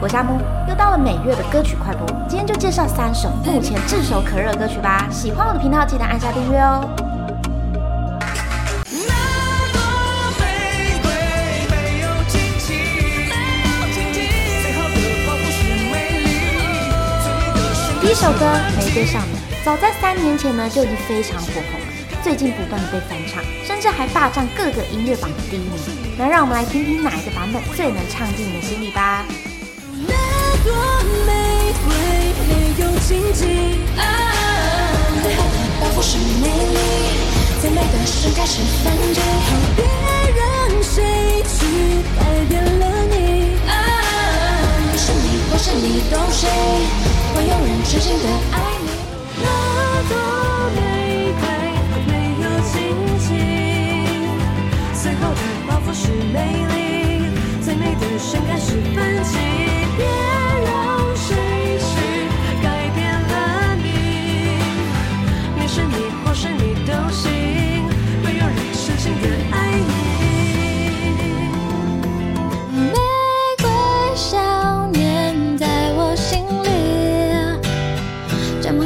我是阿木，又到了每月的歌曲快播，今天就介绍三首目前炙手可热的歌曲吧。喜欢我的频道，记得按下订阅哦。第一首歌《玫瑰少年》，早在三年前呢就已经非常火红了，最近不断的被翻唱，甚至还霸占各个音乐榜的第一名。那让我们来听听哪一个版本最能唱进你的心里吧。盛开是反击，别让谁去改变了你，啊，你是你或是你都行，会有人真心的爱你。那朵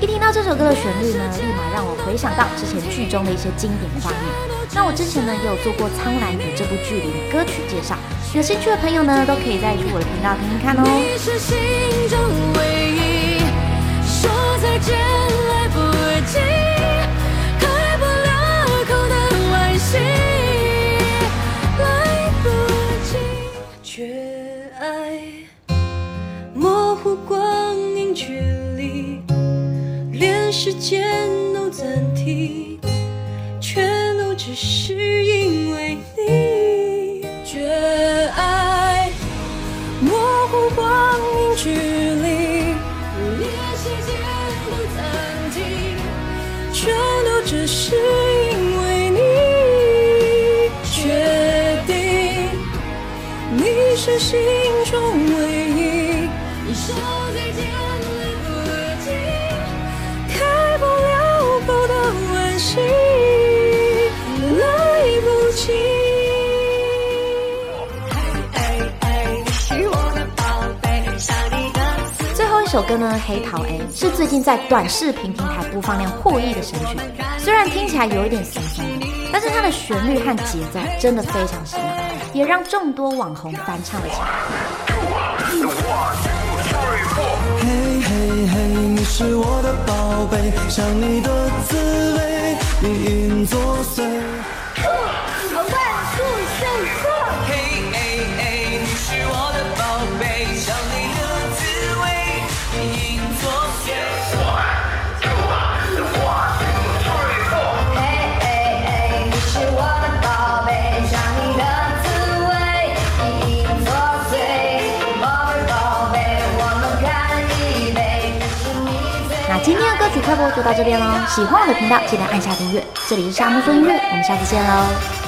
一听到这首歌的旋律呢，立马让我回想到之前剧中的一些经典画面。那我之前呢也有做过《苍兰诀》这部剧里的歌曲介绍，有兴趣的朋友呢都可以再去我的频道听听看哦。你是心中唯一，说再见来不及，开不了口的惋惜，来不及，缺爱。模糊光阴距，时间都暂停，全都只是因为你。绝爱，模糊光阴距离，连时间都暂停，全都只是因为你。确定你是心中唯一。说再见首歌呢，《黑桃 A》是最近在短视频平台播放量破亿的神曲。虽然听起来有一点酸酸的，但是它的旋律和节奏真的非常洗脑，也让众多网红翻唱了起来。嘿嘿嘿，你是我的宝贝，想你的滋味，隐隐作祟。那今天的歌曲快播就到这边喽，喜欢我的频道记得按下订阅。这里是沙漠说音乐，我们下次见喽。